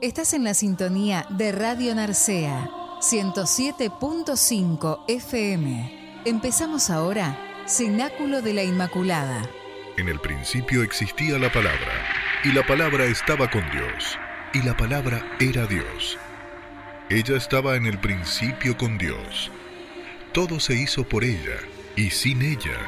Estás en la sintonía de Radio Narcea, 107.5 FM. Empezamos ahora, Cenáculo de la Inmaculada. En el principio existía la palabra, y la palabra estaba con Dios, y la palabra era Dios. Ella estaba en el principio con Dios. Todo se hizo por ella, y sin ella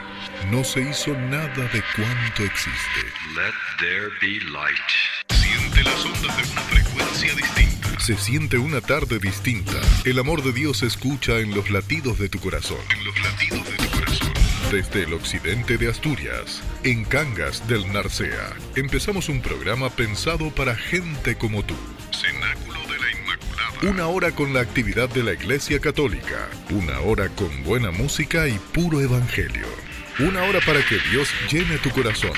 no se hizo nada de cuanto existe. Let there be light. Siente las ondas de una frecuencia distinta. Se siente una tarde distinta. El amor de Dios se escucha en los latidos de tu corazón. En los latidos de tu corazón. Desde el occidente de Asturias, en Cangas del Narcea, empezamos un programa pensado para gente como tú. Cenáculo de la Inmaculada. Una hora con la actividad de la Iglesia Católica. Una hora con buena música y puro evangelio. Una hora para que Dios llene tu corazón.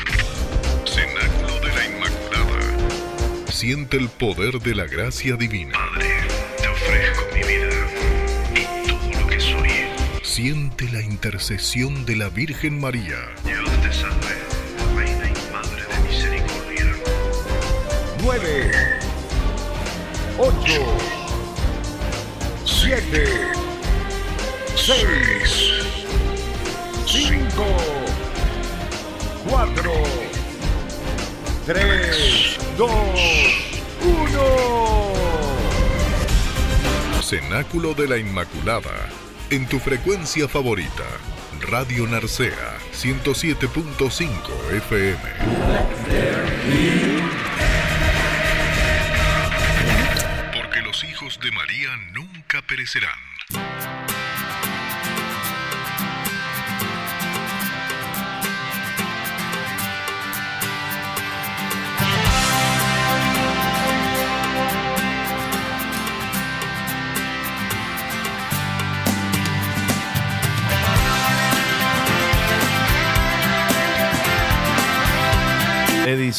Siente el poder de la gracia divina. Padre, te ofrezco mi vida y todo lo que soy. Siente la intercesión de la Virgen María. Dios te salve, Reina y Madre de Misericordia. 9, 8, 7, 6, 5, 4, 3, 2, 1. Cenáculo de la Inmaculada. En tu frecuencia favorita. Radio Narcea 107.5 FM. Porque los hijos de María nunca perecerán.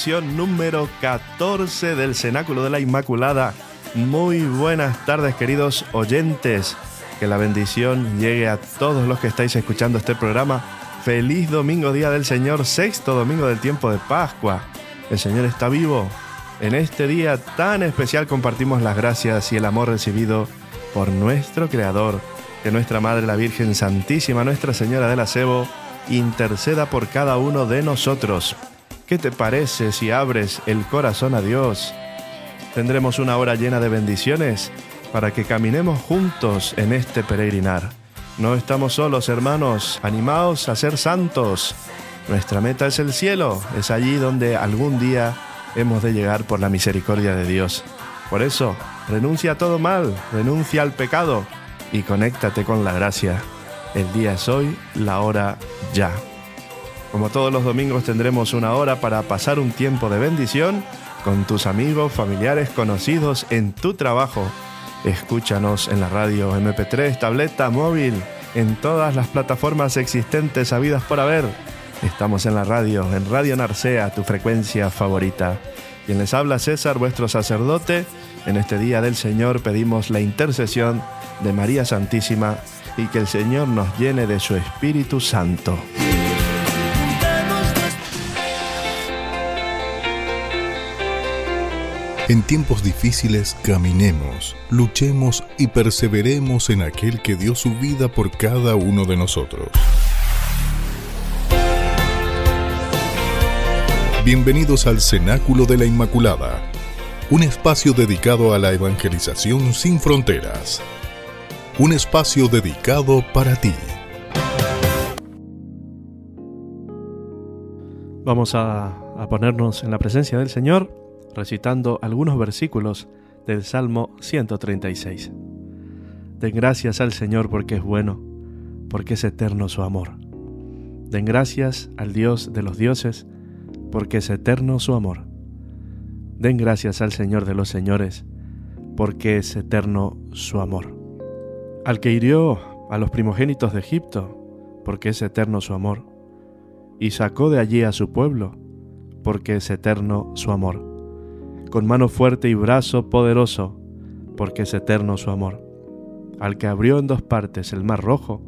Número 14 del Cenáculo de la Inmaculada. Muy buenas tardes queridos oyentes, que la bendición llegue a todos los que estáis escuchando este programa. Feliz domingo, día del Señor, sexto domingo del tiempo de Pascua. El Señor está vivo. En este día tan especial compartimos las gracias y el amor recibido por nuestro Creador, que nuestra Madre la Virgen Santísima, Nuestra Señora del Acebo, interceda por cada uno de nosotros. ¿Qué te parece si abres el corazón a Dios? Tendremos una hora llena de bendiciones para que caminemos juntos en este peregrinar. No estamos solos, hermanos, animaos a ser santos. Nuestra meta es el cielo, es allí donde algún día hemos de llegar por la misericordia de Dios. Por eso, renuncia a todo mal, renuncia al pecado y conéctate con la gracia. El día es hoy, la hora ya. Como todos los domingos tendremos una hora para pasar un tiempo de bendición con tus amigos, familiares, conocidos en tu trabajo. Escúchanos en la radio MP3, tableta, móvil, en todas las plataformas existentes habidas por haber. Estamos en la radio, en Radio Narcea, tu frecuencia favorita. Quien les habla César, vuestro sacerdote. En este día del Señor pedimos la intercesión de María Santísima y que el Señor nos llene de su Espíritu Santo. En tiempos difíciles caminemos, luchemos y perseveremos en aquel que dio su vida por cada uno de nosotros. Bienvenidos al Cenáculo de la Inmaculada, un espacio dedicado a la evangelización sin fronteras. Un espacio dedicado para ti. Vamos a, a ponernos en la presencia del Señor recitando algunos versículos del Salmo 136. Den gracias al Señor porque es bueno, porque es eterno su amor. Den gracias al Dios de los dioses, porque es eterno su amor. Den gracias al Señor de los señores, porque es eterno su amor. Al que hirió a los primogénitos de Egipto, porque es eterno su amor. Y sacó de allí a su pueblo, porque es eterno su amor con mano fuerte y brazo poderoso, porque es eterno su amor. Al que abrió en dos partes el mar rojo,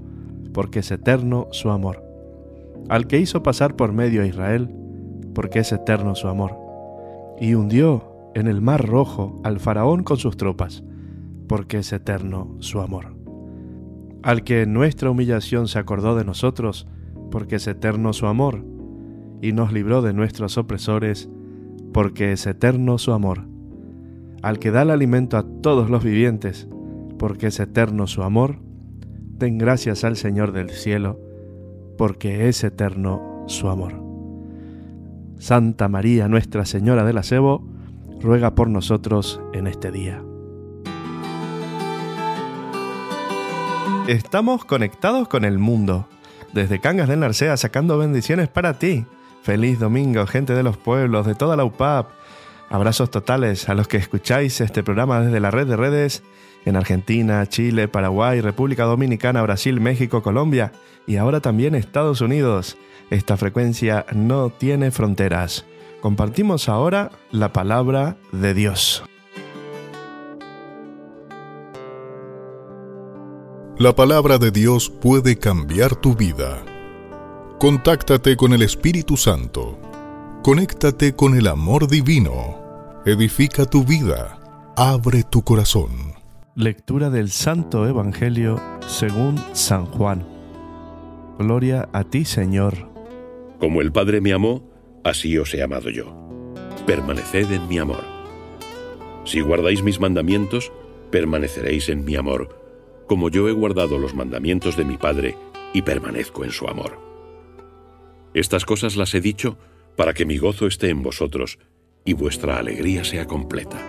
porque es eterno su amor. Al que hizo pasar por medio a Israel, porque es eterno su amor. Y hundió en el mar rojo al faraón con sus tropas, porque es eterno su amor. Al que en nuestra humillación se acordó de nosotros, porque es eterno su amor, y nos libró de nuestros opresores, porque es eterno su amor. Al que da el alimento a todos los vivientes, porque es eterno su amor, den gracias al Señor del cielo, porque es eterno su amor. Santa María, Nuestra Señora del Asebo, ruega por nosotros en este día. Estamos conectados con el mundo, desde Cangas del Narcea sacando bendiciones para ti. Feliz domingo, gente de los pueblos, de toda la UPAP. Abrazos totales a los que escucháis este programa desde la red de redes en Argentina, Chile, Paraguay, República Dominicana, Brasil, México, Colombia y ahora también Estados Unidos. Esta frecuencia no tiene fronteras. Compartimos ahora la palabra de Dios. La palabra de Dios puede cambiar tu vida. Contáctate con el Espíritu Santo. Conéctate con el amor divino. Edifica tu vida. Abre tu corazón. Lectura del Santo Evangelio según San Juan. Gloria a ti, Señor. Como el Padre me amó, así os he amado yo. Permaneced en mi amor. Si guardáis mis mandamientos, permaneceréis en mi amor, como yo he guardado los mandamientos de mi Padre y permanezco en su amor. Estas cosas las he dicho para que mi gozo esté en vosotros y vuestra alegría sea completa.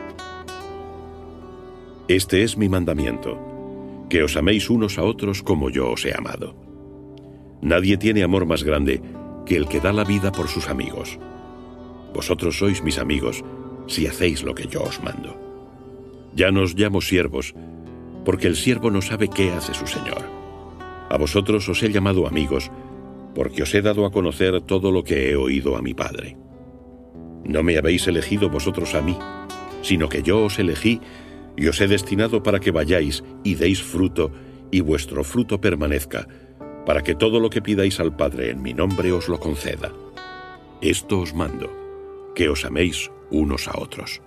Este es mi mandamiento, que os améis unos a otros como yo os he amado. Nadie tiene amor más grande que el que da la vida por sus amigos. Vosotros sois mis amigos si hacéis lo que yo os mando. Ya no os llamo siervos, porque el siervo no sabe qué hace su señor. A vosotros os he llamado amigos, porque os he dado a conocer todo lo que he oído a mi Padre. No me habéis elegido vosotros a mí, sino que yo os elegí y os he destinado para que vayáis y deis fruto, y vuestro fruto permanezca, para que todo lo que pidáis al Padre en mi nombre os lo conceda. Esto os mando, que os améis unos a otros.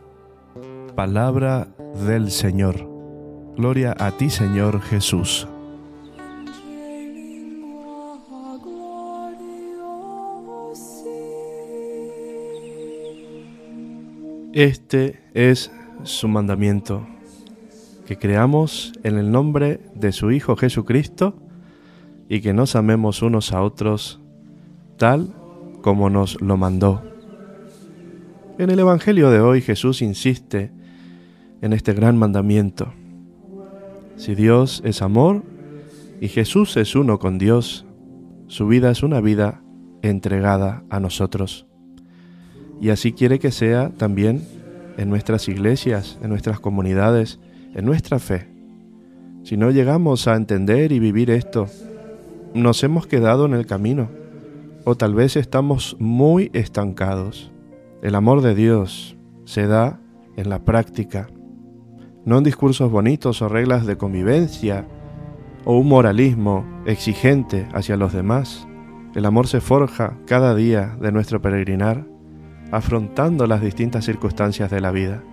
Palabra del Señor. Gloria a ti, Señor Jesús. Este es su mandamiento que creamos en el nombre de su Hijo Jesucristo y que nos amemos unos a otros tal como nos lo mandó. En el Evangelio de hoy Jesús insiste en este gran mandamiento. Si Dios es amor y Jesús es uno con Dios, su vida es una vida entregada a nosotros. Y así quiere que sea también en nuestras iglesias, en nuestras comunidades, en nuestra fe. Si no llegamos a entender y vivir esto, nos hemos quedado en el camino o tal vez estamos muy estancados. El amor de Dios se da en la práctica, no en discursos bonitos o reglas de convivencia o un moralismo exigente hacia los demás. El amor se forja cada día de nuestro peregrinar, afrontando las distintas circunstancias de la vida.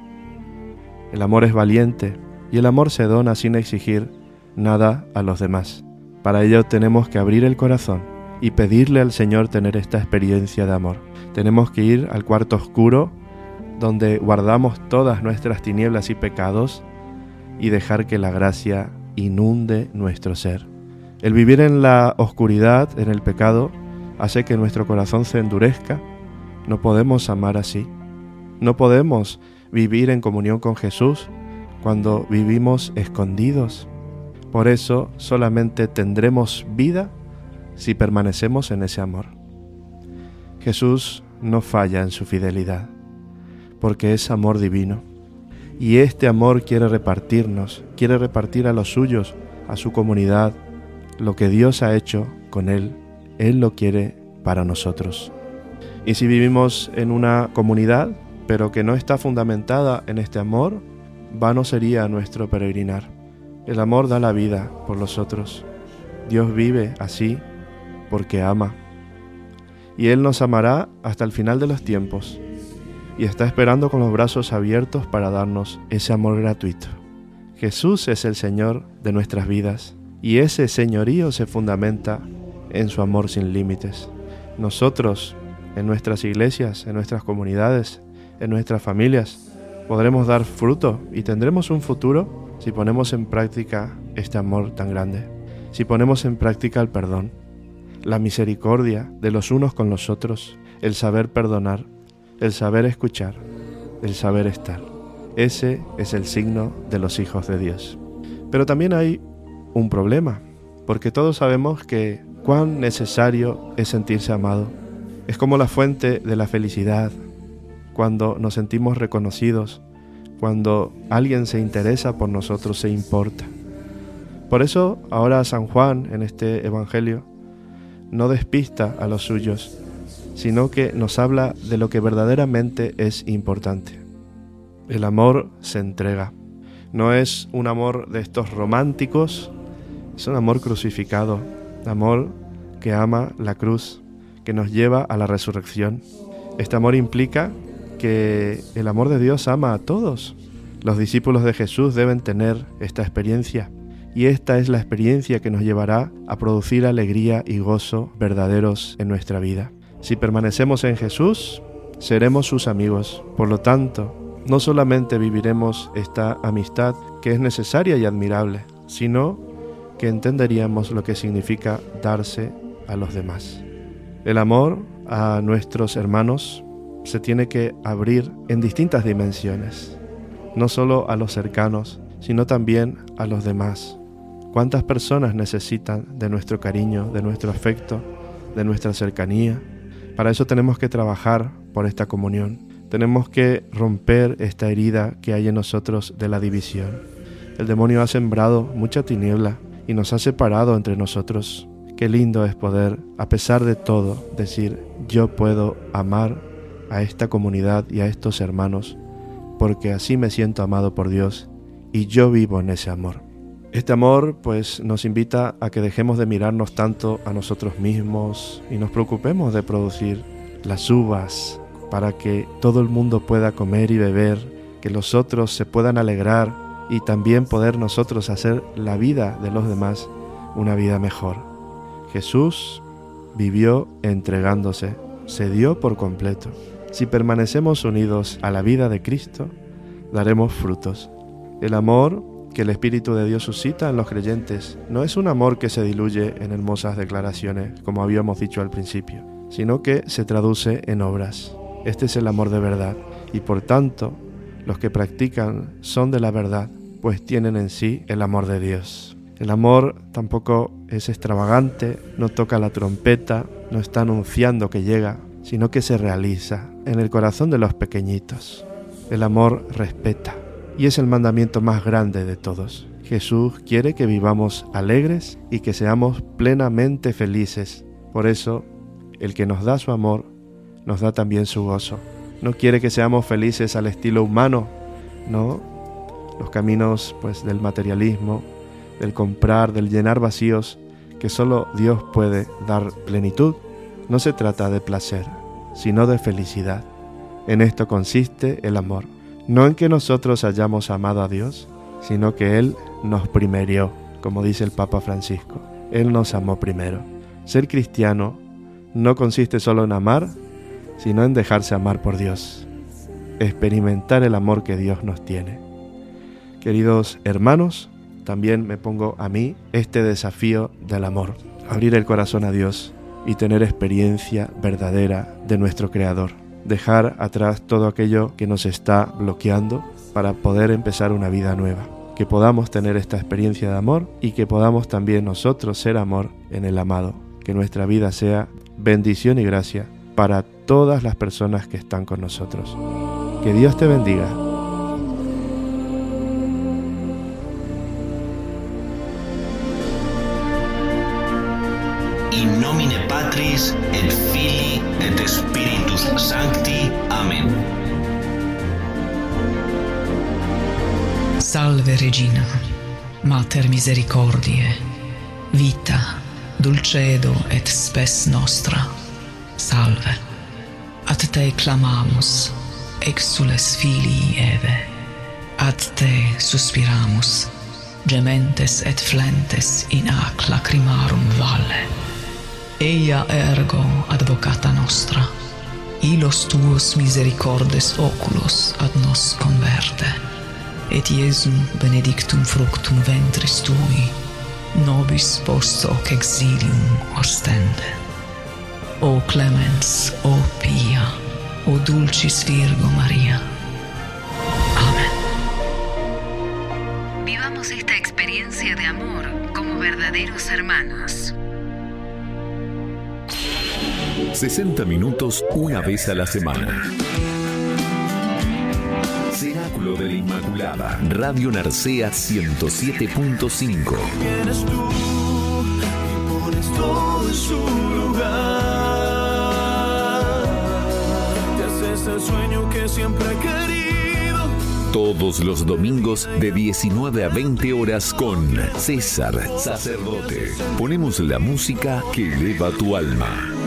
El amor es valiente, y el amor se dona sin exigir nada a los demás. Para ello tenemos que abrir el corazón y pedirle al Señor tener esta experiencia de amor. Tenemos que ir al cuarto oscuro donde guardamos todas nuestras tinieblas y pecados y dejar que la gracia inunde nuestro ser. El vivir en la oscuridad, en el pecado, hace que nuestro corazón se endurezca. No podemos amar así. No podemos vivir en comunión con Jesús cuando vivimos escondidos. Por eso solamente tendremos vida si permanecemos en ese amor. Jesús no falla en su fidelidad, porque es amor divino. Y este amor quiere repartirnos, quiere repartir a los suyos, a su comunidad, lo que Dios ha hecho con Él. Él lo quiere para nosotros. Y si vivimos en una comunidad, pero que no está fundamentada en este amor, vano sería nuestro peregrinar. El amor da la vida por los otros. Dios vive así porque ama. Y Él nos amará hasta el final de los tiempos. y está esperando con los brazos abiertos para darnos ese amor gratuito. Jesús es el Señor de nuestras vidas y ese señorío se fundamenta en su amor sin límites. Nosotros, en nuestras iglesias, en nuestras comunidades, en nuestras familias, podremos dar fruto y tendremos un futuro si ponemos en práctica este amor tan grande, si ponemos en práctica el perdón, la misericordia de los unos con los otros, el saber perdonar, el saber escuchar, el saber estar. Ese es el signo de los hijos de Dios. Pero también hay un problema, porque todos sabemos que cuán necesario es sentirse amado. Es como la fuente de la felicidad, cuando nos sentimos reconocidos, cuando alguien se interesa por nosotros, se importa. Por eso ahora San Juan en este Evangelio no despista a los suyos, sino que nos habla de lo que verdaderamente es importante. El amor se entrega. No es un amor de estos románticos, es un amor crucificado, amor que ama la cruz, que nos lleva a la resurrección. Este amor implica que el amor de Dios ama a todos. Los discípulos de Jesús deben tener esta experiencia y esta es la experiencia que nos llevará a producir alegría y gozo verdaderos en nuestra vida. Si permanecemos en Jesús, seremos sus amigos. Por lo tanto, no solamente viviremos esta amistad que es necesaria y admirable, sino que entenderíamos lo que significa darse a los demás. El amor a nuestros hermanos se tiene que abrir en distintas dimensiones, no solo a los cercanos, sino también a los demás. ¿Cuántas personas necesitan de nuestro cariño, de nuestro afecto, de nuestra cercanía? Para eso tenemos que trabajar por esta comunión. Tenemos que romper esta herida que hay en nosotros de la división. El demonio ha sembrado mucha tiniebla y nos ha separado entre nosotros. Qué lindo es poder, a pesar de todo, decir, yo puedo amar a esta comunidad y a estos hermanos, porque así me siento amado por Dios y yo vivo en ese amor. Este amor pues nos invita a que dejemos de mirarnos tanto a nosotros mismos y nos preocupemos de producir las uvas para que todo el mundo pueda comer y beber, que los otros se puedan alegrar y también poder nosotros hacer la vida de los demás una vida mejor. Jesús vivió entregándose, se dio por completo. Si permanecemos unidos a la vida de Cristo, daremos frutos. El amor que el Espíritu de Dios suscita en los creyentes no es un amor que se diluye en hermosas declaraciones, como habíamos dicho al principio, sino que se traduce en obras. Este es el amor de verdad, y por tanto, los que practican son de la verdad, pues tienen en sí el amor de Dios. El amor tampoco es extravagante, no toca la trompeta, no está anunciando que llega, sino que se realiza en el corazón de los pequeñitos. El amor respeta y es el mandamiento más grande de todos. Jesús quiere que vivamos alegres y que seamos plenamente felices. Por eso, el que nos da su amor, nos da también su gozo. No quiere que seamos felices al estilo humano, no. Los caminos pues del materialismo, del comprar, del llenar vacíos que solo Dios puede dar plenitud. No se trata de placer, sino de felicidad. En esto consiste el amor, no en que nosotros hayamos amado a Dios, sino que Él nos primerió, como dice el Papa Francisco. Él nos amó primero. Ser cristiano no consiste solo en amar, sino en dejarse amar por Dios, experimentar el amor que Dios nos tiene. Queridos hermanos, también me pongo a mí este desafío del amor, abrir el corazón a Dios y tener experiencia verdadera de nuestro Creador, dejar atrás todo aquello que nos está bloqueando para poder empezar una vida nueva, que podamos tener esta experiencia de amor y que podamos también nosotros ser amor en el amado, que nuestra vida sea bendición y gracia para todas las personas que están con nosotros. Que Dios te bendiga. in nomine Patris et Filii et Spiritus Sancti. Amen. Salve Regina, Mater misericordiae, vita, dulcedo et spes nostra. Salve. Ad te clamamus, exules filii Eve. Ad te suspiramus, gementes et flentes in ac lacrimarum valle eia ergo advocata nostra. Ilos tuos misericordes oculos ad nos converte. Et iesum benedictum fructum ventris tui nobis post hoc exilium ostende. O clemens o pia o dulcis virgo maria. Vivamos esta experiencia de amor como verdaderos hermanos. 60 minutos una vez a la semana. Cenáculo de la Inmaculada. Radio Narcea 107.5. Vienes tú y pones todo en su lugar. Te haces el sueño que siempre he querido. Todos los domingos de 19 a 20 horas con César Sacerdote. Ponemos la música que eleva tu alma.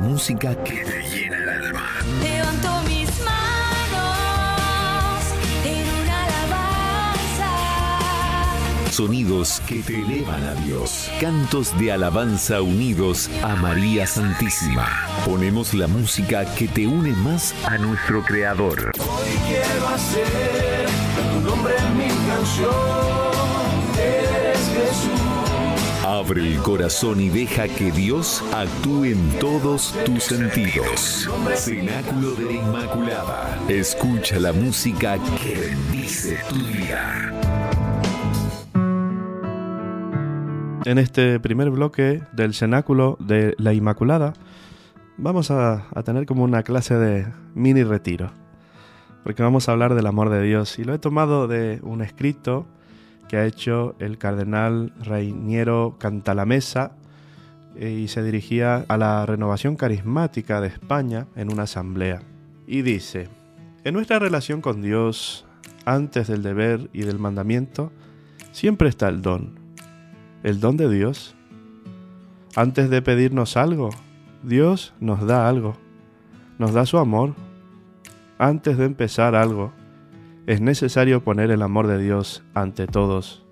Música que te llena el alma. Levanto mis manos en una alabanza. Sonidos que te elevan a Dios. Cantos de alabanza unidos a María Santísima. Ponemos la música que te une más a nuestro Creador. Hoy quiero hacer tu nombre en mi canción. Abre el corazón y deja que Dios actúe en todos tus sentidos. Cenáculo de la Inmaculada. Escucha la música que bendice tu vida. En este primer bloque del cenáculo de la Inmaculada vamos a, a tener como una clase de mini retiro, porque vamos a hablar del amor de Dios y lo he tomado de un escrito que ha hecho el cardenal Reiniero Cantalamesa eh, y se dirigía a la renovación carismática de España en una asamblea. Y dice, en nuestra relación con Dios, antes del deber y del mandamiento, siempre está el don, el don de Dios. Antes de pedirnos algo, Dios nos da algo, nos da su amor. Antes de empezar algo, es necesario poner el amor de Dios ante todos.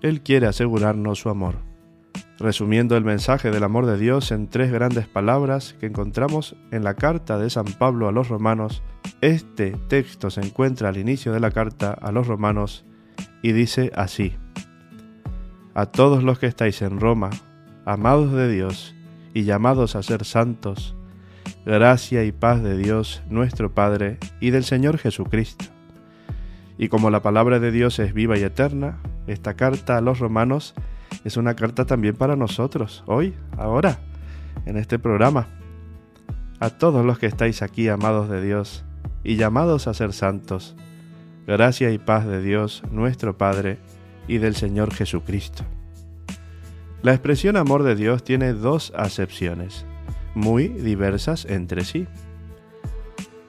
Él quiere asegurarnos su amor. resumiendo el mensaje del amor de Dios en tres grandes palabras que encontramos en la carta de San Pablo a los romanos, este texto se encuentra al inicio de la carta a los romanos y dice así, A todos los que estáis en Roma, amados de Dios y llamados a ser santos, gracia y paz de Dios nuestro Padre y del Señor Jesucristo. Y como la palabra de Dios es viva y eterna, esta carta a los romanos es una carta también para nosotros, hoy, ahora, en este programa. A todos los que estáis aquí, amados de Dios, y llamados a ser santos, gracia y paz de Dios nuestro Padre y del Señor Jesucristo. La expresión amor de Dios tiene dos acepciones, muy diversas entre sí.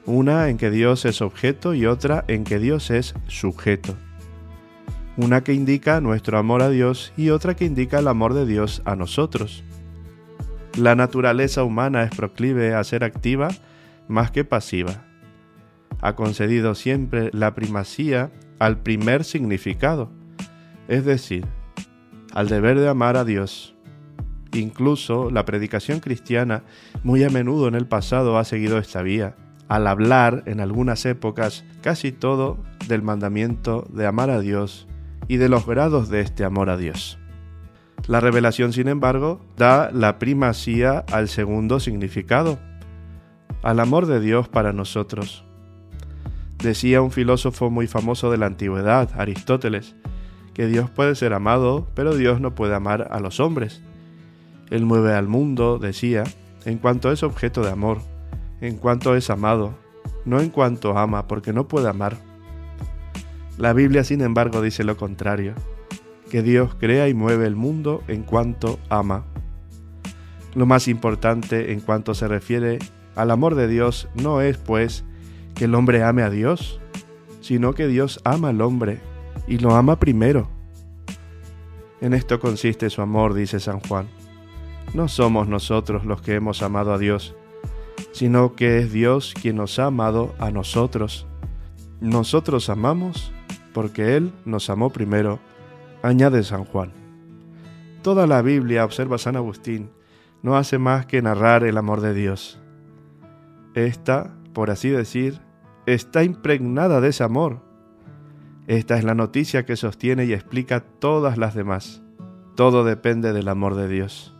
Una en que Dios es objeto y otra en que Dios es sujeto una que indica nuestro amor a Dios y otra que indica el amor de Dios a nosotros. La naturaleza humana es proclive a ser activa más que pasiva. Ha concedido siempre la primacía al primer significado, es decir, al deber de amar a Dios. Incluso la predicación cristiana muy a menudo en el pasado ha seguido esta vía, al hablar en algunas épocas casi todo del mandamiento de amar a Dios y de los grados de este amor a Dios. La revelación, sin embargo, da la primacía al segundo significado, al amor de Dios para nosotros. Decía un filósofo muy famoso de la antigüedad, Aristóteles, que Dios puede ser amado, pero Dios no puede amar a los hombres. Él mueve al mundo, decía, en cuanto es objeto de amor, en cuanto es amado, no en cuanto ama, porque no puede amar. La Biblia, sin embargo, dice lo contrario, que Dios crea y mueve el mundo en cuanto ama. Lo más importante en cuanto se refiere al amor de Dios no es, pues, que el hombre ame a Dios, sino que Dios ama al hombre y lo ama primero. En esto consiste su amor, dice San Juan. No somos nosotros los que hemos amado a Dios, sino que es Dios quien nos ha amado a nosotros. Nosotros amamos porque Él nos amó primero, añade San Juan. Toda la Biblia, observa San Agustín, no hace más que narrar el amor de Dios. Esta, por así decir, está impregnada de ese amor. Esta es la noticia que sostiene y explica todas las demás. Todo depende del amor de Dios.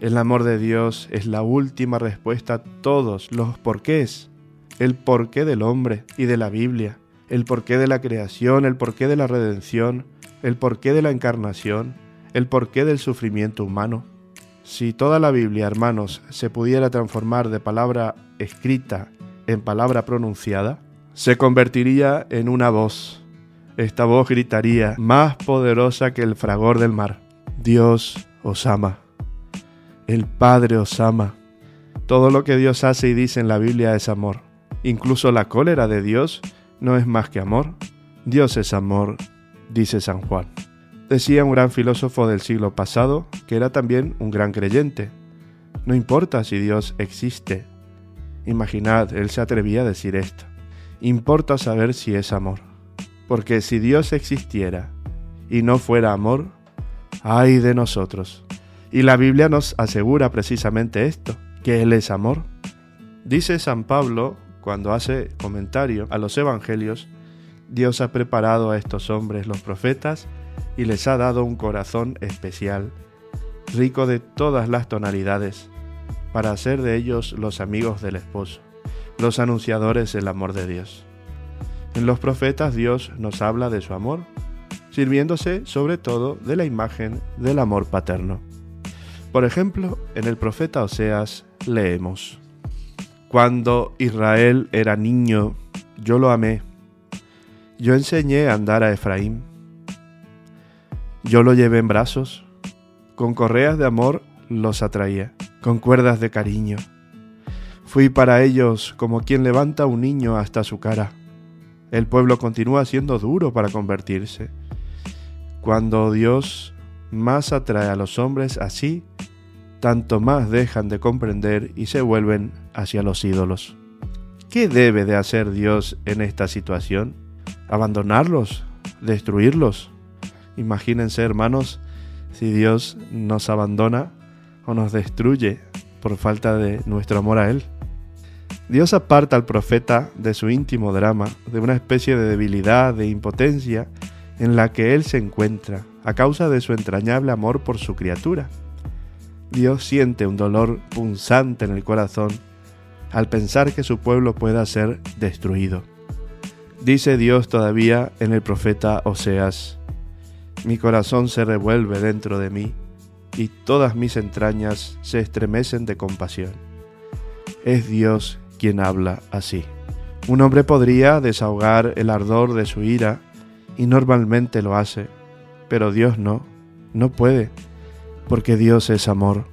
El amor de Dios es la última respuesta a todos los porqués, el porqué del hombre y de la Biblia el porqué de la creación, el porqué de la redención, el porqué de la encarnación, el porqué del sufrimiento humano. Si toda la Biblia, hermanos, se pudiera transformar de palabra escrita en palabra pronunciada, se convertiría en una voz. Esta voz gritaría, más poderosa que el fragor del mar. Dios os ama. El Padre os ama. Todo lo que Dios hace y dice en la Biblia es amor. Incluso la cólera de Dios no es más que amor. Dios es amor, dice San Juan. Decía un gran filósofo del siglo pasado que era también un gran creyente. No importa si Dios existe. Imaginad, él se atrevía a decir esto. Importa saber si es amor. Porque si Dios existiera y no fuera amor, ay de nosotros. Y la Biblia nos asegura precisamente esto, que Él es amor. Dice San Pablo cuando hace comentario a los evangelios, Dios ha preparado a estos hombres, los profetas, y les ha dado un corazón especial, rico de todas las tonalidades, para hacer de ellos los amigos del esposo, los anunciadores del amor de Dios. En los profetas Dios nos habla de su amor, sirviéndose sobre todo de la imagen del amor paterno. Por ejemplo, en el profeta Oseas leemos, cuando Israel era niño, yo lo amé. Yo enseñé a andar a Efraín. Yo lo llevé en brazos. Con correas de amor los atraía, con cuerdas de cariño. Fui para ellos como quien levanta un niño hasta su cara. El pueblo continúa siendo duro para convertirse. Cuando Dios más atrae a los hombres así, tanto más dejan de comprender y se vuelven hacia los ídolos. ¿Qué debe de hacer Dios en esta situación? ¿Abandonarlos? ¿Destruirlos? Imagínense, hermanos, si Dios nos abandona o nos destruye por falta de nuestro amor a Él. Dios aparta al profeta de su íntimo drama, de una especie de debilidad, de impotencia en la que él se encuentra a causa de su entrañable amor por su criatura. Dios siente un dolor punzante en el corazón al pensar que su pueblo pueda ser destruido. Dice Dios todavía en el profeta Oseas, mi corazón se revuelve dentro de mí y todas mis entrañas se estremecen de compasión. Es Dios quien habla así. Un hombre podría desahogar el ardor de su ira y normalmente lo hace, pero Dios no, no puede, porque Dios es amor.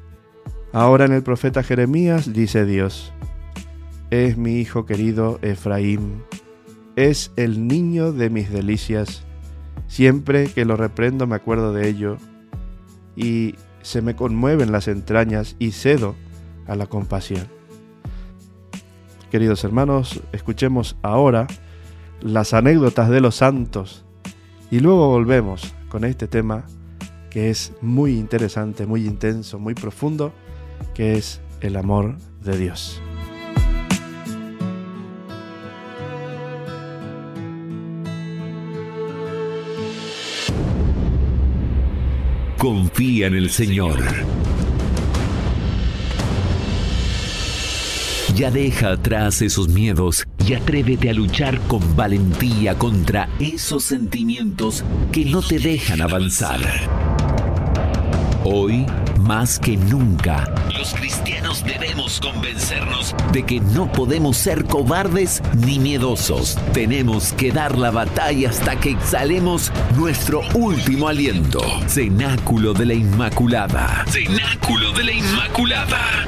Ahora en el profeta Jeremías dice Dios, es mi hijo querido Efraín, es el niño de mis delicias, siempre que lo reprendo me acuerdo de ello, y se me conmueven las entrañas y cedo a la compasión. Queridos hermanos, escuchemos ahora las anécdotas de los santos y luego volvemos con este tema que es muy interesante, muy intenso, muy profundo, que es el amor de Dios. Confía en el Señor. Ya deja atrás esos miedos y atrévete a luchar con valentía contra esos sentimientos que no te dejan avanzar. Hoy, más que nunca, los cristianos debemos convencernos de que no podemos ser cobardes ni miedosos. Tenemos que dar la batalla hasta que exhalemos nuestro último aliento. Cenáculo de la Inmaculada. Cenáculo de la Inmaculada.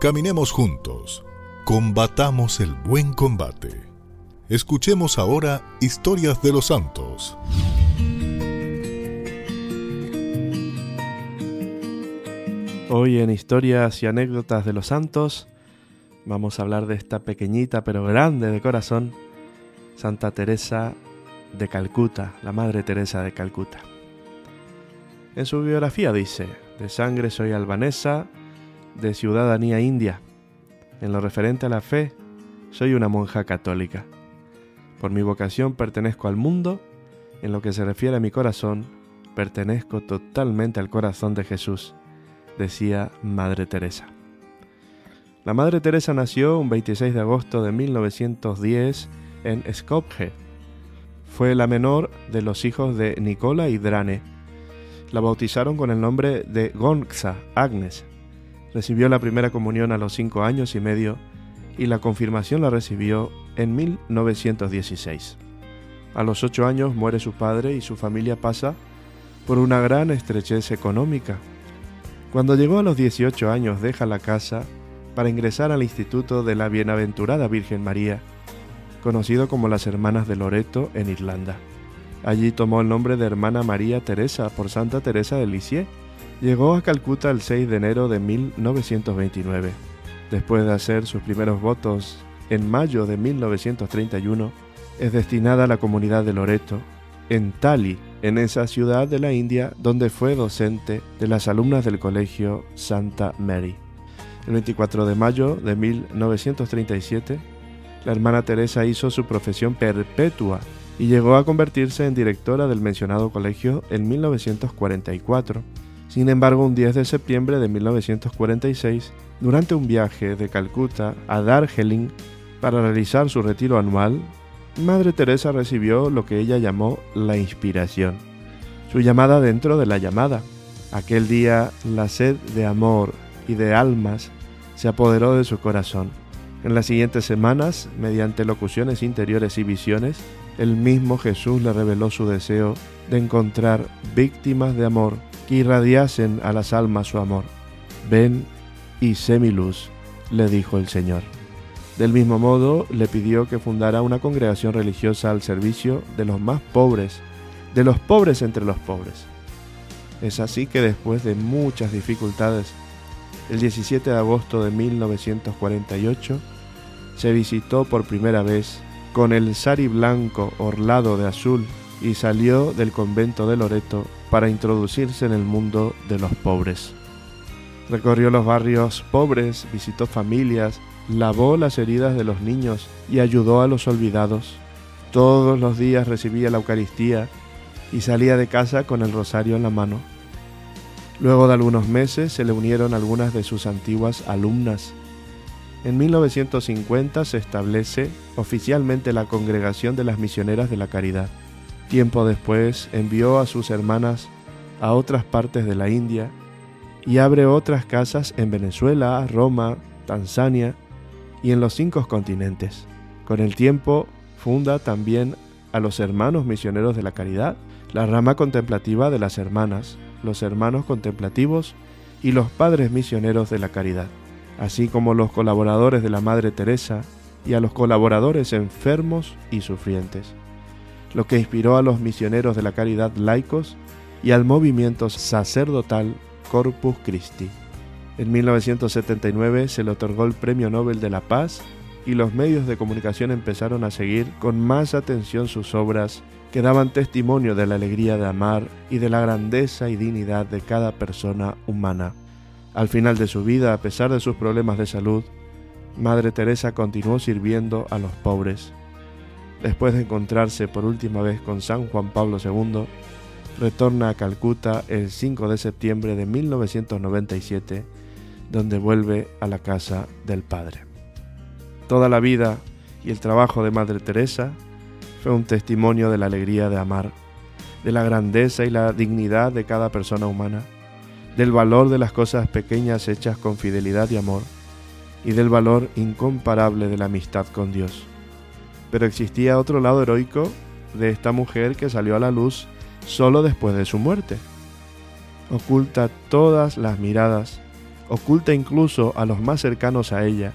Caminemos juntos, combatamos el buen combate. Escuchemos ahora historias de los santos. Hoy en Historias y Anécdotas de los Santos vamos a hablar de esta pequeñita pero grande de corazón, Santa Teresa de Calcuta, la Madre Teresa de Calcuta. En su biografía dice, de sangre soy albanesa, de ciudadanía india. En lo referente a la fe, soy una monja católica. Por mi vocación pertenezco al mundo, en lo que se refiere a mi corazón, pertenezco totalmente al corazón de Jesús, decía Madre Teresa. La Madre Teresa nació un 26 de agosto de 1910 en Skopje. Fue la menor de los hijos de Nicola y Drane. La bautizaron con el nombre de Gonxa, Agnes. Recibió la primera comunión a los cinco años y medio y la confirmación la recibió en 1916. A los ocho años muere su padre y su familia pasa por una gran estrechez económica. Cuando llegó a los 18 años deja la casa para ingresar al Instituto de la Bienaventurada Virgen María, conocido como las Hermanas de Loreto en Irlanda. Allí tomó el nombre de Hermana María Teresa por Santa Teresa de Lisieux. Llegó a Calcuta el 6 de enero de 1929. Después de hacer sus primeros votos en mayo de 1931, es destinada a la comunidad de Loreto, en Tali, en esa ciudad de la India donde fue docente de las alumnas del colegio Santa Mary. El 24 de mayo de 1937, la hermana Teresa hizo su profesión perpetua y llegó a convertirse en directora del mencionado colegio en 1944, Sin embargo, un 10 de septiembre de 1946, durante un viaje de Calcuta a Darjeeling para realizar su retiro anual, Madre Teresa recibió lo que ella llamó la inspiración, su llamada dentro de la llamada. Aquel día la sed de amor y de almas se apoderó de su corazón. En las siguientes semanas, mediante locuciones interiores y visiones, el mismo Jesús le reveló su deseo de encontrar víctimas de amor que irradiasen a las almas su amor. Ven y sé mi luz, le dijo el Señor. Del mismo modo, le pidió que fundara una congregación religiosa al servicio de los más pobres, de los pobres entre los pobres. Es así que después de muchas dificultades, el 17 de agosto de 1948, se visitó por primera vez con el sari blanco orlado de azul y salió del convento de Loreto para introducirse en el mundo de los pobres. Recorrió los barrios pobres, visitó familias, lavó las heridas de los niños y ayudó a los olvidados. Todos los días recibía la Eucaristía y salía de casa con el rosario en la mano. Luego de algunos meses se le unieron algunas de sus antiguas alumnas. En 1950 se establece oficialmente la Congregación de las Misioneras de la Caridad. Tiempo después envió a sus hermanas a otras partes de la India y abre otras casas en Venezuela, Roma, Tanzania y en los cinco continentes. Con el tiempo funda también a los hermanos misioneros de la caridad, la rama contemplativa de las hermanas, los hermanos contemplativos y los padres misioneros de la caridad, así como los colaboradores de la Madre Teresa y a los colaboradores enfermos y sufrientes, lo que inspiró a los misioneros de la caridad laicos y al movimiento sacerdotal Corpus Christi. En 1979 se le otorgó el Premio Nobel de la Paz y los medios de comunicación empezaron a seguir con más atención sus obras que daban testimonio de la alegría de amar y de la grandeza y dignidad de cada persona humana. Al final de su vida, a pesar de sus problemas de salud, Madre Teresa continuó sirviendo a los pobres. Después de encontrarse por última vez con San Juan Pablo II, retorna a Calcuta el 5 de septiembre de 1997, donde vuelve a la casa del Padre. Toda la vida y el trabajo de Madre Teresa fue un testimonio de la alegría de amar, de la grandeza y la dignidad de cada persona humana, del valor de las cosas pequeñas hechas con fidelidad y amor, y del valor incomparable de la amistad con Dios. Pero existía otro lado heroico de esta mujer que salió a la luz solo después de su muerte. Oculta todas las miradas, oculta incluso a los más cercanos a ella.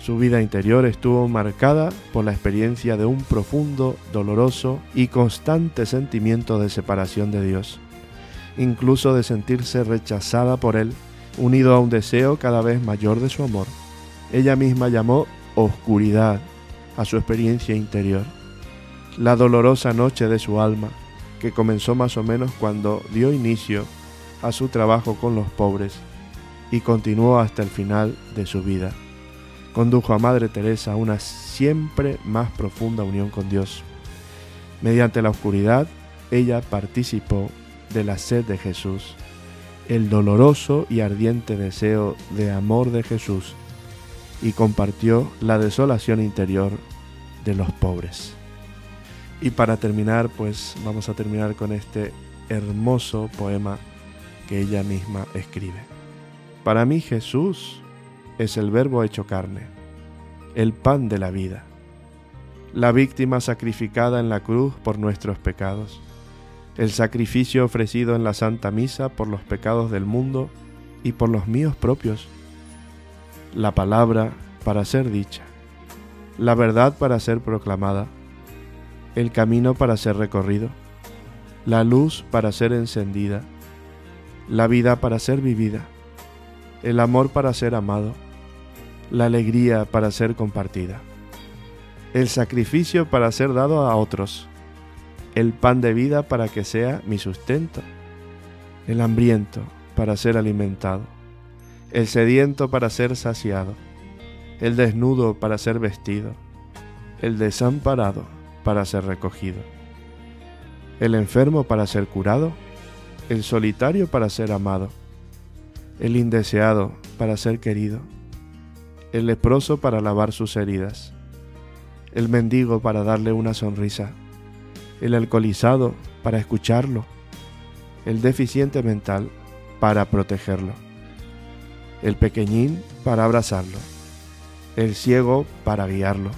Su vida interior estuvo marcada por la experiencia de un profundo, doloroso y constante sentimiento de separación de Dios, incluso de sentirse rechazada por Él, unido a un deseo cada vez mayor de su amor. Ella misma llamó oscuridad a su experiencia interior, la dolorosa noche de su alma, que comenzó más o menos cuando dio inicio a su trabajo con los pobres y continuó hasta el final de su vida. Condujo a Madre Teresa a una siempre más profunda unión con Dios. Mediante la oscuridad, ella participó de la sed de Jesús, el doloroso y ardiente deseo de amor de Jesús, y compartió la desolación interior de los pobres. Y para terminar, pues vamos a terminar con este hermoso poema que ella misma escribe. Para mí Jesús es el verbo hecho carne, el pan de la vida, la víctima sacrificada en la cruz por nuestros pecados, el sacrificio ofrecido en la Santa Misa por los pecados del mundo y por los míos propios, la palabra para ser dicha, la verdad para ser proclamada, el camino para ser recorrido, la luz para ser encendida, la vida para ser vivida, el amor para ser amado, la alegría para ser compartida, el sacrificio para ser dado a otros, el pan de vida para que sea mi sustento, el hambriento para ser alimentado, el sediento para ser saciado, el desnudo para ser vestido, el desamparado para ser recogido, el enfermo para ser curado, el solitario para ser amado, el indeseado para ser querido, el leproso para lavar sus heridas, el mendigo para darle una sonrisa, el alcoholizado para escucharlo, el deficiente mental para protegerlo, el pequeñín para abrazarlo, el ciego para guiarlo,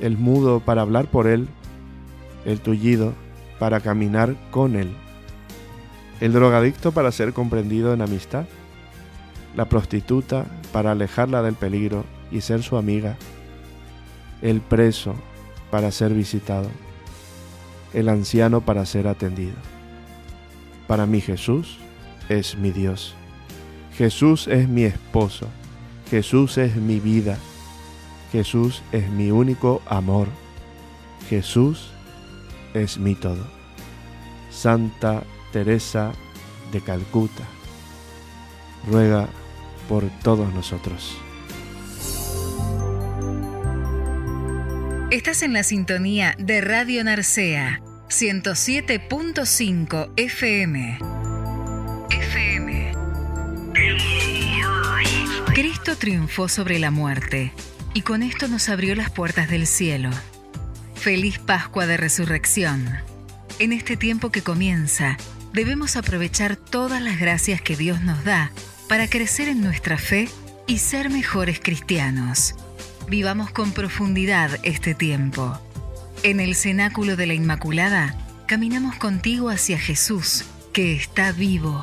el mudo para hablar por él, el tullido para caminar con él, el drogadicto para ser comprendido en amistad, la prostituta para alejarla del peligro y ser su amiga, el preso para ser visitado, el anciano para ser atendido. Para mí Jesús es mi Dios. Jesús es mi esposo. Jesús es mi vida. Jesús es mi único amor. Jesús es mi todo. Santa Teresa de Calcuta, ruega por todos nosotros. Estás en la sintonía de Radio Narcea, 107.5 FM. Cristo triunfó sobre la muerte y con esto nos abrió las puertas del cielo. Feliz Pascua de Resurrección. En este tiempo que comienza, debemos aprovechar todas las gracias que Dios nos da para crecer en nuestra fe y ser mejores cristianos. Vivamos con profundidad este tiempo. En el cenáculo de la Inmaculada, caminamos contigo hacia Jesús, que está vivo.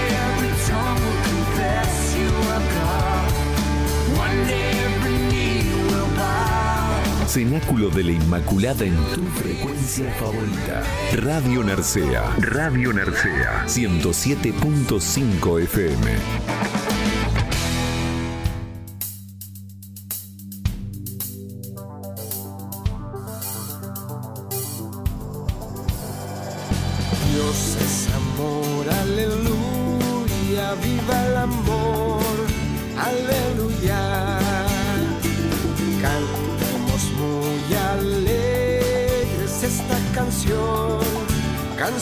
Cenáculo de la Inmaculada en tu frecuencia favorita. Radio Narcea. Radio Narcea. 107.5 FM. Dios es amor, aleluya, viva el amor,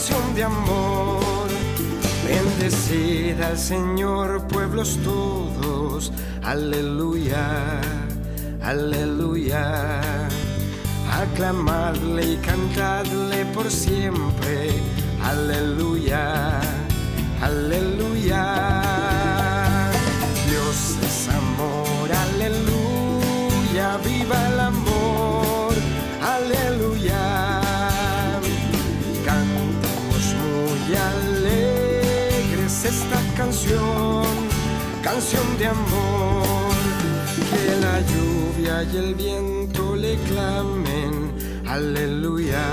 de amor. Bendecid al Señor, pueblos todos, aleluya, aleluya. Aclamadle y cantadle por siempre. Aleluya, aleluya. Dios es amor, aleluya. Viva el canción, de amor. Que la lluvia y el viento le clamen, aleluya,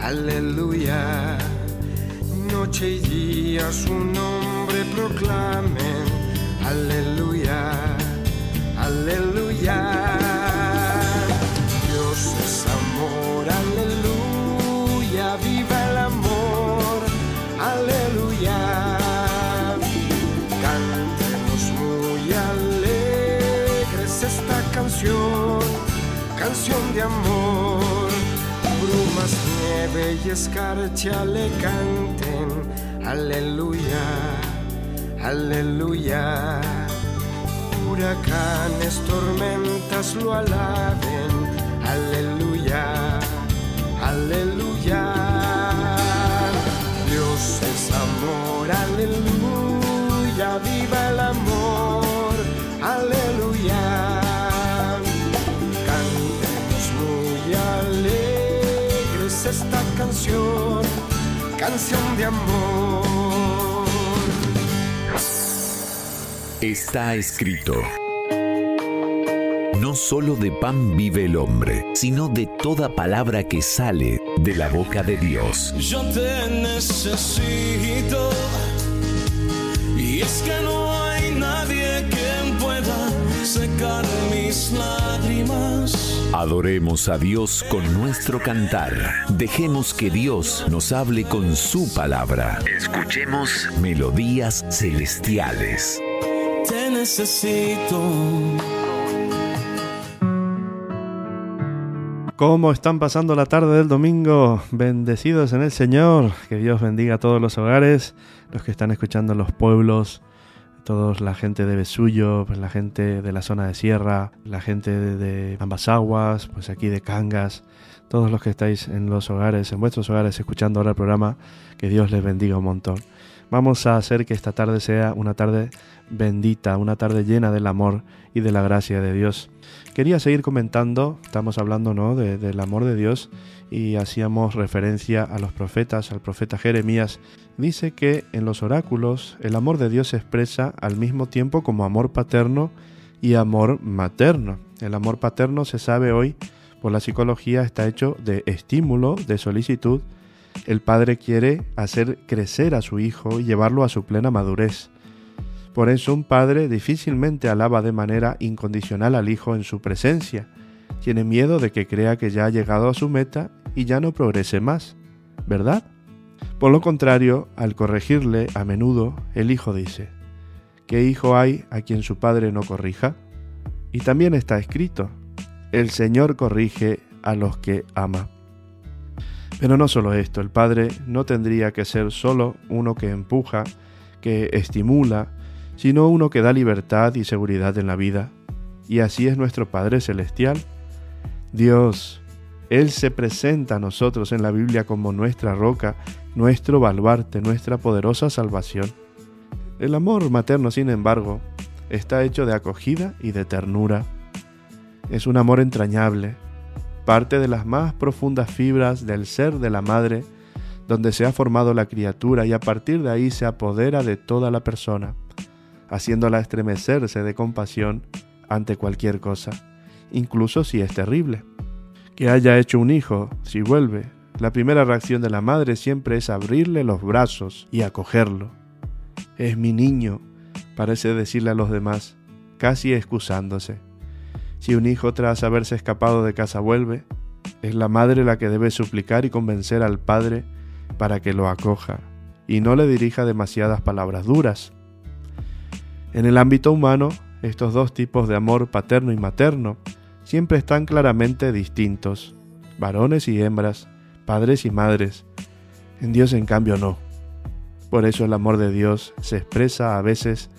aleluya. Noche y día su nombre proclamen, aleluya, aleluya. De amor. Brumas, nieve y escarcha le canten, aleluya, aleluya. Huracanes, tormentas lo alaben, aleluya, canción de amor. Está escrito. No solo de pan vive el hombre, sino de toda palabra que sale de la boca de Dios. Yo te necesito y es que no hay nadie quien pueda secar mis lágrimas. Adoremos a Dios con nuestro cantar. Dejemos que Dios nos hable con su palabra. Escuchemos melodías celestiales. Te necesito. ¿Cómo están pasando la tarde del domingo? Bendecidos en el Señor. Que Dios bendiga a todos los hogares, los que están escuchando en los pueblos, toda la gente de Besullo, pues la gente de la zona de Sierra, la gente de, de ambas aguas, pues aquí de Cangas, todos los que estáis en los hogares, en vuestros hogares escuchando ahora el programa, que Dios les bendiga un montón. Vamos a hacer que esta tarde sea una tarde bendita, una tarde llena del amor y de la gracia de Dios. Quería seguir comentando, estamos hablando ¿no? de, del amor de Dios y hacíamos referencia a los profetas, al profeta Jeremías. Dice que en los oráculos el amor de Dios se expresa al mismo tiempo como amor paterno y amor materno. El amor paterno se sabe hoy por la psicología está hecho de estímulo, de solicitud. El padre quiere hacer crecer a su hijo y llevarlo a su plena madurez. Por eso un padre difícilmente alaba de manera incondicional al hijo en su presencia. Tiene miedo de que crea que ya ha llegado a su meta y ya no progrese más, ¿verdad? Por lo contrario, al corregirle a menudo, el hijo dice, ¿qué hijo hay a quien su padre no corrija? Y también está escrito, el Señor corrige a los que ama. Pero no solo esto, el padre no tendría que ser solo uno que empuja, que estimula, sino uno que da libertad y seguridad en la vida. Y así es nuestro Padre Celestial. Dios, Él se presenta a nosotros en la Biblia como nuestra roca, nuestro baluarte, nuestra poderosa salvación. El amor materno, sin embargo, está hecho de acogida y de ternura. Es un amor entrañable, parte de las más profundas fibras del ser de la madre, donde se ha formado la criatura y a partir de ahí se apodera de toda la persona haciéndola estremecerse de compasión ante cualquier cosa, incluso si es terrible. Que haya hecho un hijo, si vuelve, la primera reacción de la madre siempre es abrirle los brazos y acogerlo. Es mi niño, parece decirle a los demás, casi excusándose. Si un hijo tras haberse escapado de casa vuelve, es la madre la que debe suplicar y convencer al padre para que lo acoja y no le dirija demasiadas palabras duras. En el ámbito humano, estos dos tipos de amor paterno y materno siempre están claramente distintos, varones y hembras, padres y madres. En Dios en cambio no. Por eso el amor de Dios se expresa a veces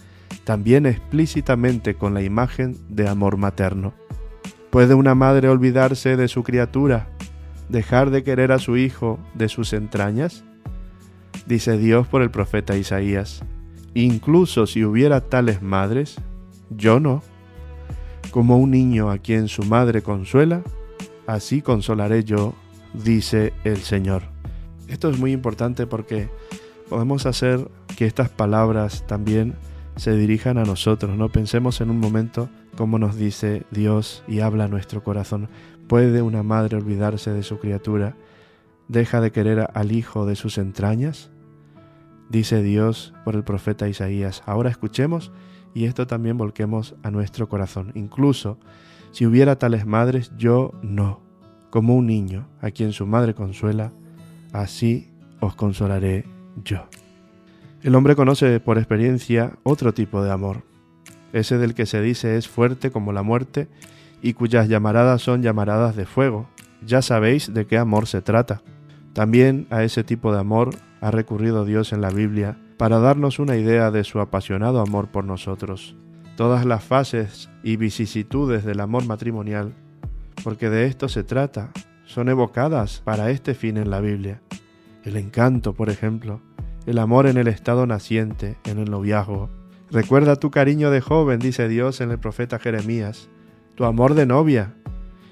también explícitamente con la imagen de amor materno. ¿Puede una madre olvidarse de su criatura, dejar de querer a su hijo de sus entrañas? Dice Dios por el profeta Isaías. Incluso si hubiera tales madres, yo no. Como un niño a quien su madre consuela, así consolaré yo, dice el Señor. Esto es muy importante porque podemos hacer que estas palabras también se dirijan a nosotros, ¿no? Pensemos en un momento cómo nos dice Dios y habla nuestro corazón. ¿Puede una madre olvidarse de su criatura? ¿Deja de querer al hijo de sus entrañas? dice Dios por el profeta Isaías. Ahora escuchemos y esto también volquemos a nuestro corazón. Incluso si hubiera tales madres, yo no. Como un niño a quien su madre consuela, así os consolaré yo. El hombre conoce por experiencia otro tipo de amor, ese del que se dice es fuerte como la muerte y cuyas llamaradas son llamaradas de fuego. Ya sabéis de qué amor se trata. También a ese tipo de amor ha recurrido Dios en la Biblia para darnos una idea de su apasionado amor por nosotros. Todas las fases y vicisitudes del amor matrimonial, porque de esto se trata, son evocadas para este fin en la Biblia. El encanto, por ejemplo, el amor en el estado naciente, en el noviazgo. Recuerda tu cariño de joven, dice Dios en el profeta Jeremías, tu amor de novia,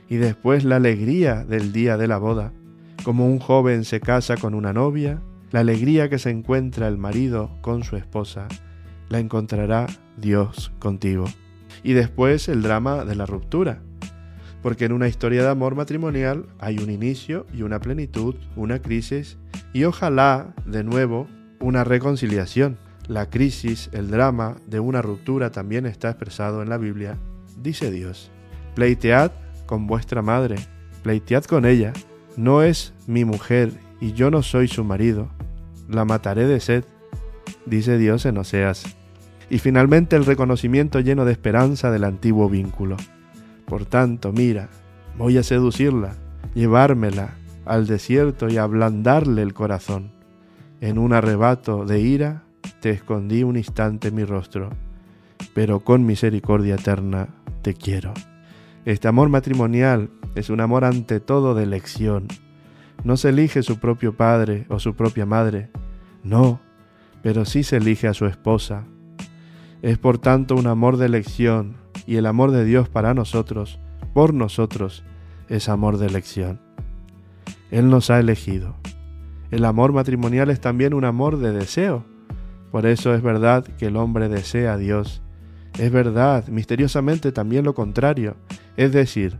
y después la alegría del día de la boda. Como un joven se casa con una novia, la alegría que se encuentra el marido con su esposa, la encontrará Dios contigo. Y después el drama de la ruptura, porque en una historia de amor matrimonial hay un inicio y una plenitud, una crisis y ojalá de nuevo una reconciliación. La crisis, el drama de una ruptura también está expresado en la Biblia dice Dios. Pleitead con vuestra madre, pleitead con ella. No es mi mujer y yo no soy su marido. La mataré de sed, dice Dios en Oseas. Y finalmente el reconocimiento lleno de esperanza del antiguo vínculo. Por tanto, mira, voy a seducirla, llevármela al desierto y ablandarle el corazón. En un arrebato de ira te escondí un instante mi rostro, pero con misericordia eterna te quiero. Este amor matrimonial es un amor ante todo de elección. No se elige su propio padre o su propia madre, no, pero sí se elige a su esposa. Es por tanto un amor de elección y el amor de Dios para nosotros, por nosotros, es amor de elección. Él nos ha elegido. El amor matrimonial es también un amor de deseo. Por eso es verdad que el hombre desea a Dios. Es verdad, misteriosamente también lo contrario. Es decir,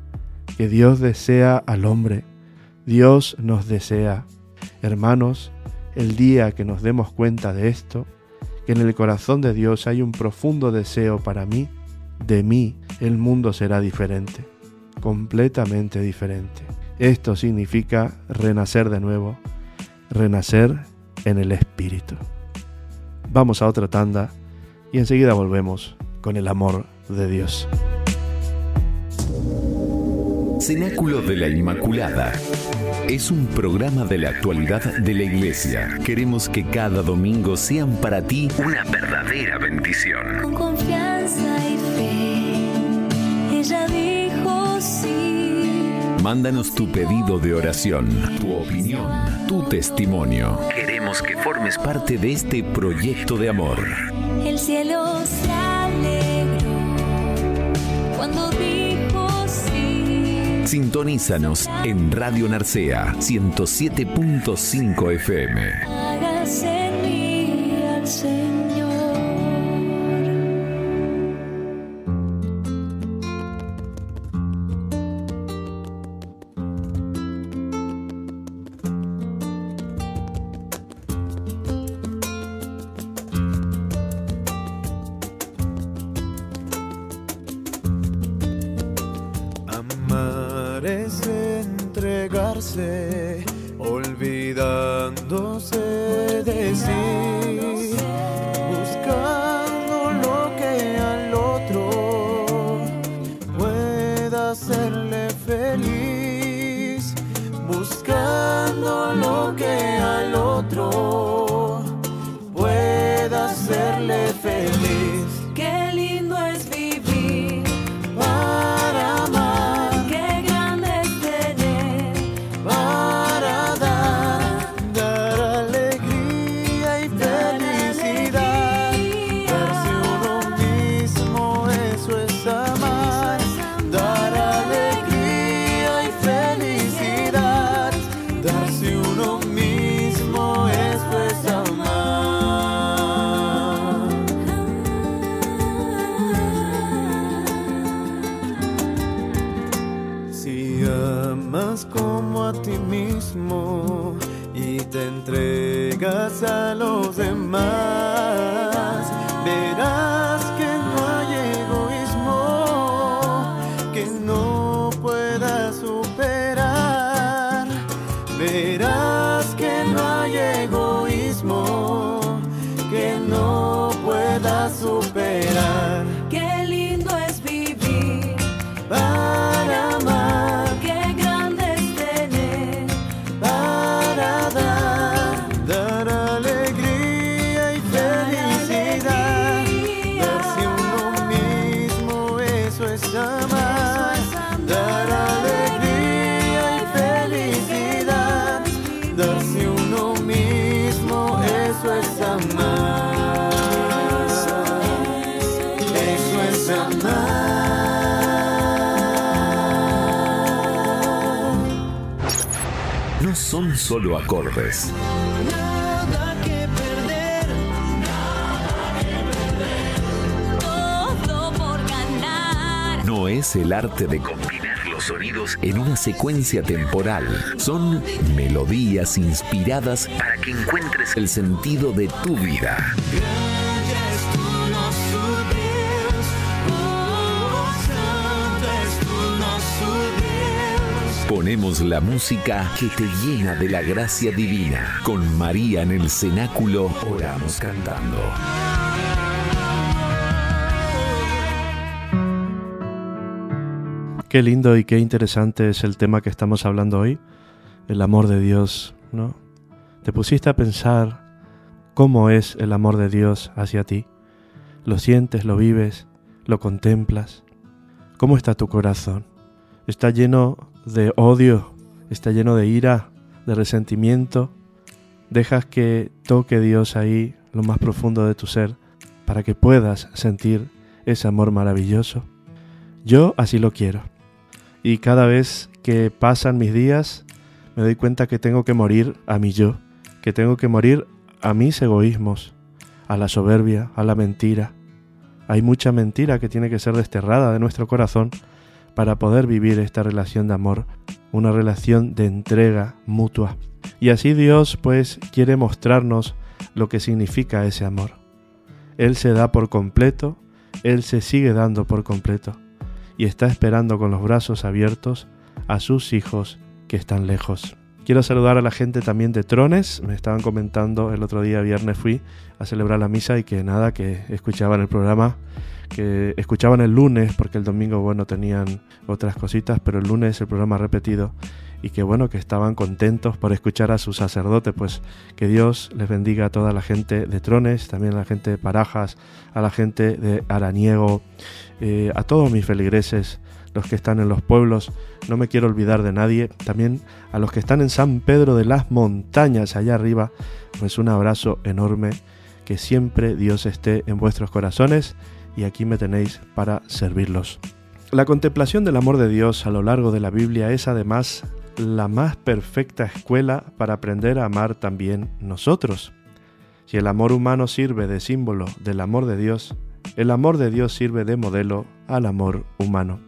que Dios desea al hombre. Dios nos desea. Hermanos, el día que nos demos cuenta de esto, que en el corazón de Dios hay un profundo deseo para mí, de mí el mundo será diferente, completamente diferente. Esto significa renacer de nuevo, renacer en el Espíritu. Vamos a otra tanda y enseguida volvemos con el amor de Dios. Cenáculo de la Inmaculada. Es un programa de la actualidad de la Iglesia. Queremos que cada domingo sean para ti una verdadera bendición. Con confianza y fe, ella dijo sí. Mándanos tu pedido de oración, tu opinión, tu testimonio. Queremos que formes parte de este proyecto de amor. El cielo se alegró cuando dijo sí. Sintonízanos en Radio Narcea 107.5 FM. Hágase son solo acordes. Nada que perder. todo por ganar. No es el arte de combinar los sonidos en una secuencia temporal. Son melodías inspiradas para que encuentres el sentido de tu vida. Ponemos la música que te llena de la gracia divina. Con María en el cenáculo oramos cantando. Qué lindo y qué interesante es el tema que estamos hablando hoy, el amor de Dios, ¿no? ¿Te pusiste a pensar cómo es el amor de Dios hacia ti? ¿Lo sientes, lo vives, lo contemplas? ¿Cómo está tu corazón? ¿Está lleno de odio? ¿Está lleno de ira, de resentimiento? ¿Dejas que toque Dios ahí lo más profundo de tu ser para que puedas sentir ese amor maravilloso? Yo así lo quiero. Y cada vez que pasan mis días, me doy cuenta que tengo que morir a mi yo, que tengo que morir a mis egoísmos, a la soberbia, a la mentira. Hay mucha mentira que tiene que ser desterrada de nuestro corazón para poder vivir esta relación de amor, una relación de entrega mutua. Y así Dios pues quiere mostrarnos lo que significa ese amor. Él se da por completo, Él se sigue dando por completo y está esperando con los brazos abiertos a sus hijos que están lejos. Quiero saludar a la gente también de Trones. Me estaban comentando el otro día, viernes fui a celebrar la misa y que nada, que escuchaban el programa, que escuchaban el lunes, porque el domingo, bueno, tenían otras cositas, pero el lunes el programa repetido y que bueno, que estaban contentos por escuchar a su sacerdote, pues que Dios les bendiga a toda la gente de Trones, también a la gente de Parajas, a la gente de Araniego, eh, a todos mis feligreses, los que están en los pueblos, no me quiero olvidar de nadie, también a los que están en San Pedro de las Montañas, allá arriba, pues un abrazo enorme, que siempre Dios esté en vuestros corazones y aquí me tenéis para servirlos. La contemplación del amor de Dios a lo largo de la Biblia es además la más perfecta escuela para aprender a amar también nosotros. Si el amor humano sirve de símbolo del amor de Dios, el amor de Dios sirve de modelo al amor humano.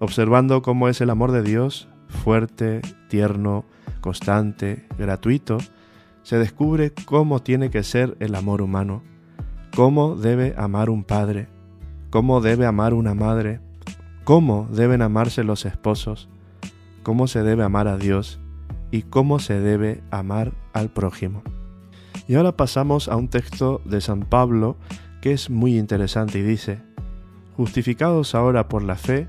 Observando cómo es el amor de Dios, fuerte, tierno, constante, gratuito, se descubre cómo tiene que ser el amor humano, cómo debe amar un padre, cómo debe amar una madre, cómo deben amarse los esposos, cómo se debe amar a Dios y cómo se debe amar al prójimo. Y ahora pasamos a un texto de San Pablo que es muy interesante y dice, Justificados ahora por la fe,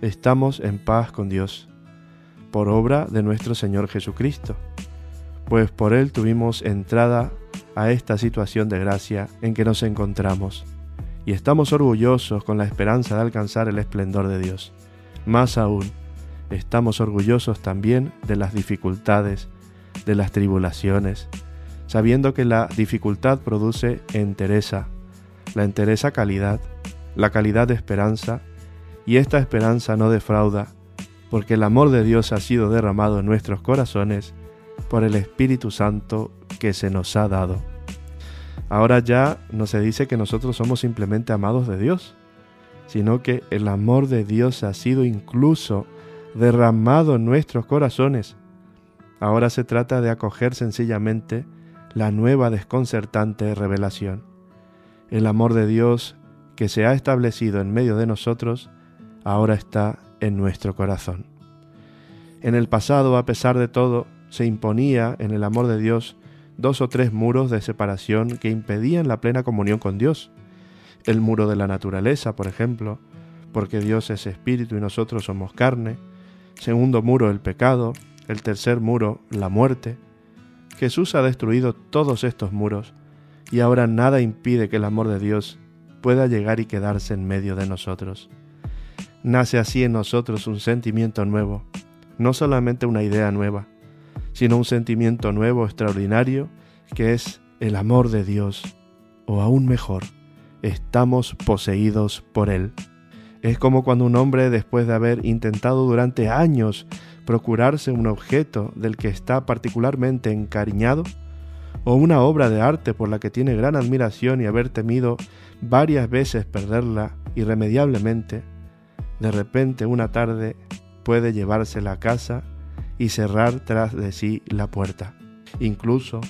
estamos en paz con Dios, por obra de nuestro Señor Jesucristo, pues por Él tuvimos entrada a esta situación de gracia en que nos encontramos, y estamos orgullosos con la esperanza de alcanzar el esplendor de Dios. Más aún, estamos orgullosos también de las dificultades, de las tribulaciones, sabiendo que la dificultad produce entereza, la entereza calidad, la calidad de esperanza, y esta esperanza no defrauda, porque el amor de Dios ha sido derramado en nuestros corazones por el Espíritu Santo que se nos ha dado. Ahora ya no se dice que nosotros somos simplemente amados de Dios, sino que el amor de Dios ha sido incluso derramado en nuestros corazones. Ahora se trata de acoger sencillamente la nueva desconcertante revelación el amor de Dios que se ha establecido en medio de nosotros, ahora está en nuestro corazón. En el pasado, a pesar de todo, se imponía en el amor de Dios dos o tres muros de separación que impedían la plena comunión con Dios. El muro de la naturaleza, por ejemplo, porque Dios es espíritu y nosotros somos carne. Segundo muro, el pecado. El tercer muro, la muerte. Jesús ha destruido todos estos muros y ahora nada impide que el amor de Dios pueda llegar y quedarse en medio de nosotros. Nace así en nosotros un sentimiento nuevo, no solamente una idea nueva, sino un sentimiento nuevo, extraordinario, que es el amor de Dios, o aún mejor, estamos poseídos por Él. Es como cuando un hombre, después de haber intentado durante años procurarse un objeto del que está particularmente encariñado, o una obra de arte por la que tiene gran admiración y haber temido varias veces perderla irremediablemente, de repente una tarde puede llevársela a casa y cerrar tras de sí la puerta. Incluso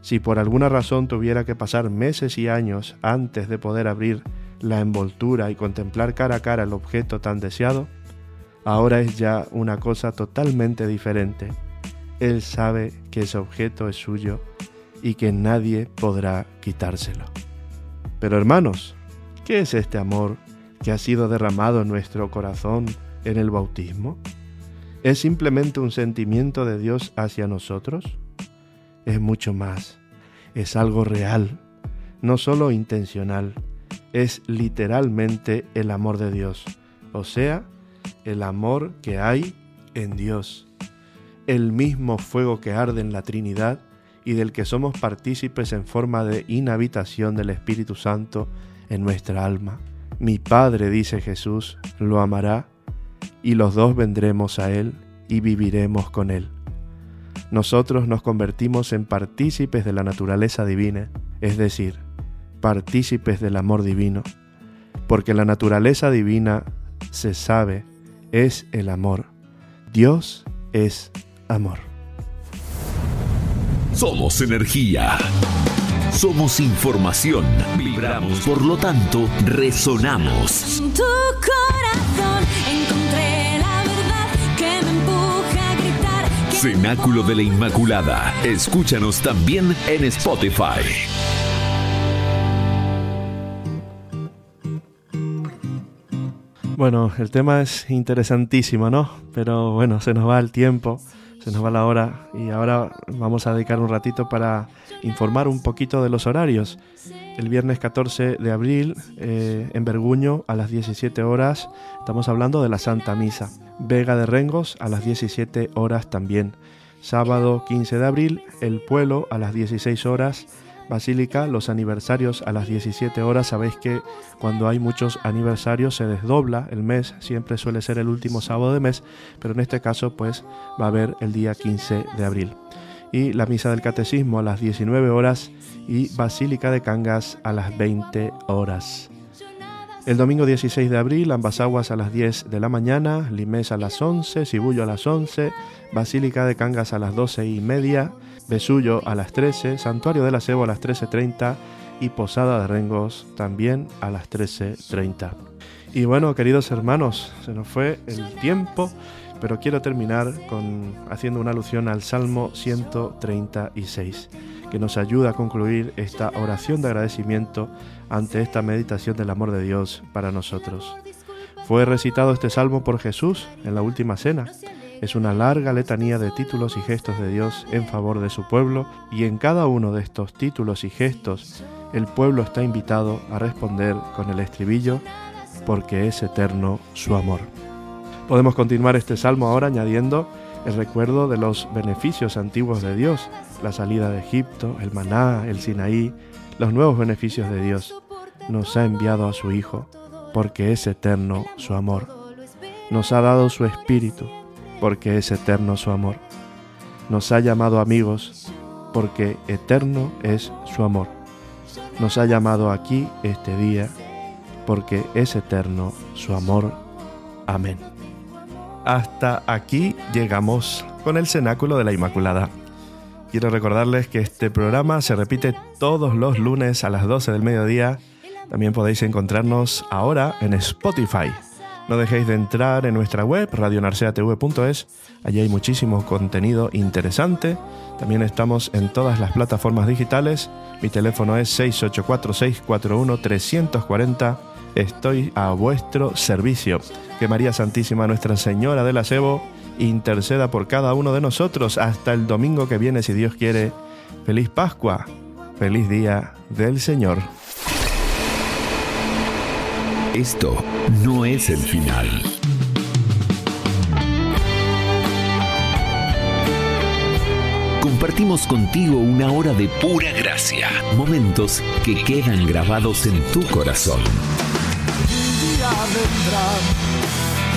si por alguna razón tuviera que pasar meses y años antes de poder abrir la envoltura y contemplar cara a cara el objeto tan deseado, Ahora es ya una cosa totalmente diferente. Él sabe que ese objeto es suyo y que nadie podrá quitárselo. Pero hermanos, ¿qué es este amor que ha sido derramado en nuestro corazón en el bautismo? ¿Es simplemente un sentimiento de Dios hacia nosotros? Es mucho más. Es algo real, no solo intencional. Es literalmente el amor de Dios, o sea, el amor que hay en Dios. El mismo fuego que arde en la Trinidad y del que somos partícipes en forma de inhabitación del Espíritu Santo en nuestra alma. Mi Padre, dice Jesús, lo amará y los dos vendremos a Él y viviremos con Él. Nosotros nos convertimos en partícipes de la naturaleza divina, es decir, partícipes del amor divino, porque la naturaleza divina se sabe, es el amor. Dios es amor. Somos energía. Somos información. Vibramos, por lo tanto, resonamos. En tu corazón Cenáculo de la Inmaculada. Escúchanos también en Spotify. Bueno, el tema es interesantísimo, ¿no? Pero bueno, se nos va el tiempo, se nos va la hora y ahora vamos a dedicar un ratito para informar un poquito de los horarios. El viernes 14 de abril eh, en Berguño a las 17 horas estamos hablando de la Santa Misa. Vega de Rengos a las 17 horas también. Sábado 15 de abril El Pueblo a las 16 horas. Basílica, los aniversarios a las 17 horas. Sabéis que cuando hay muchos aniversarios se desdobla el mes, siempre suele ser el último sábado de mes, pero en este caso pues va a haber el día 15 de abril. Y la misa del catecismo a las 19 horas y Basílica de Cangas a las 20 horas. El domingo 16 de abril, ambas aguas a las 10 de la mañana, Limés a las 11, Cibullo a las 11, Basílica de Cangas a las 12 y media, Besullo a las 13, Santuario de la Cebo a las 13.30 y Posada de Rengos también a las 13.30. Y bueno, queridos hermanos, se nos fue el tiempo, pero quiero terminar con haciendo una alusión al Salmo 136, que nos ayuda a concluir esta oración de agradecimiento ante esta meditación del amor de Dios para nosotros. Fue recitado este salmo por Jesús en la última cena. Es una larga letanía de títulos y gestos de Dios en favor de su pueblo y en cada uno de estos títulos y gestos el pueblo está invitado a responder con el estribillo porque es eterno su amor. Podemos continuar este salmo ahora añadiendo el recuerdo de los beneficios antiguos de Dios, la salida de Egipto, el maná, el Sinaí, los nuevos beneficios de Dios. Nos ha enviado a su Hijo porque es eterno su amor. Nos ha dado su Espíritu porque es eterno su amor. Nos ha llamado amigos porque eterno es su amor. Nos ha llamado aquí este día porque es eterno su amor. Amén. Hasta aquí llegamos con el cenáculo de la Inmaculada. Quiero recordarles que este programa se repite todos los lunes a las 12 del mediodía. También podéis encontrarnos ahora en Spotify. No dejéis de entrar en nuestra web, radionarseatv.es. Allí hay muchísimo contenido interesante. También estamos en todas las plataformas digitales. Mi teléfono es 684-641-340. Estoy a vuestro servicio. Que María Santísima, Nuestra Señora del Acebo, interceda por cada uno de nosotros hasta el domingo que viene, si Dios quiere. Feliz Pascua, feliz día del Señor. Esto no es el final. Compartimos contigo una hora de pura gracia, momentos que quedan grabados en tu corazón. día vendrá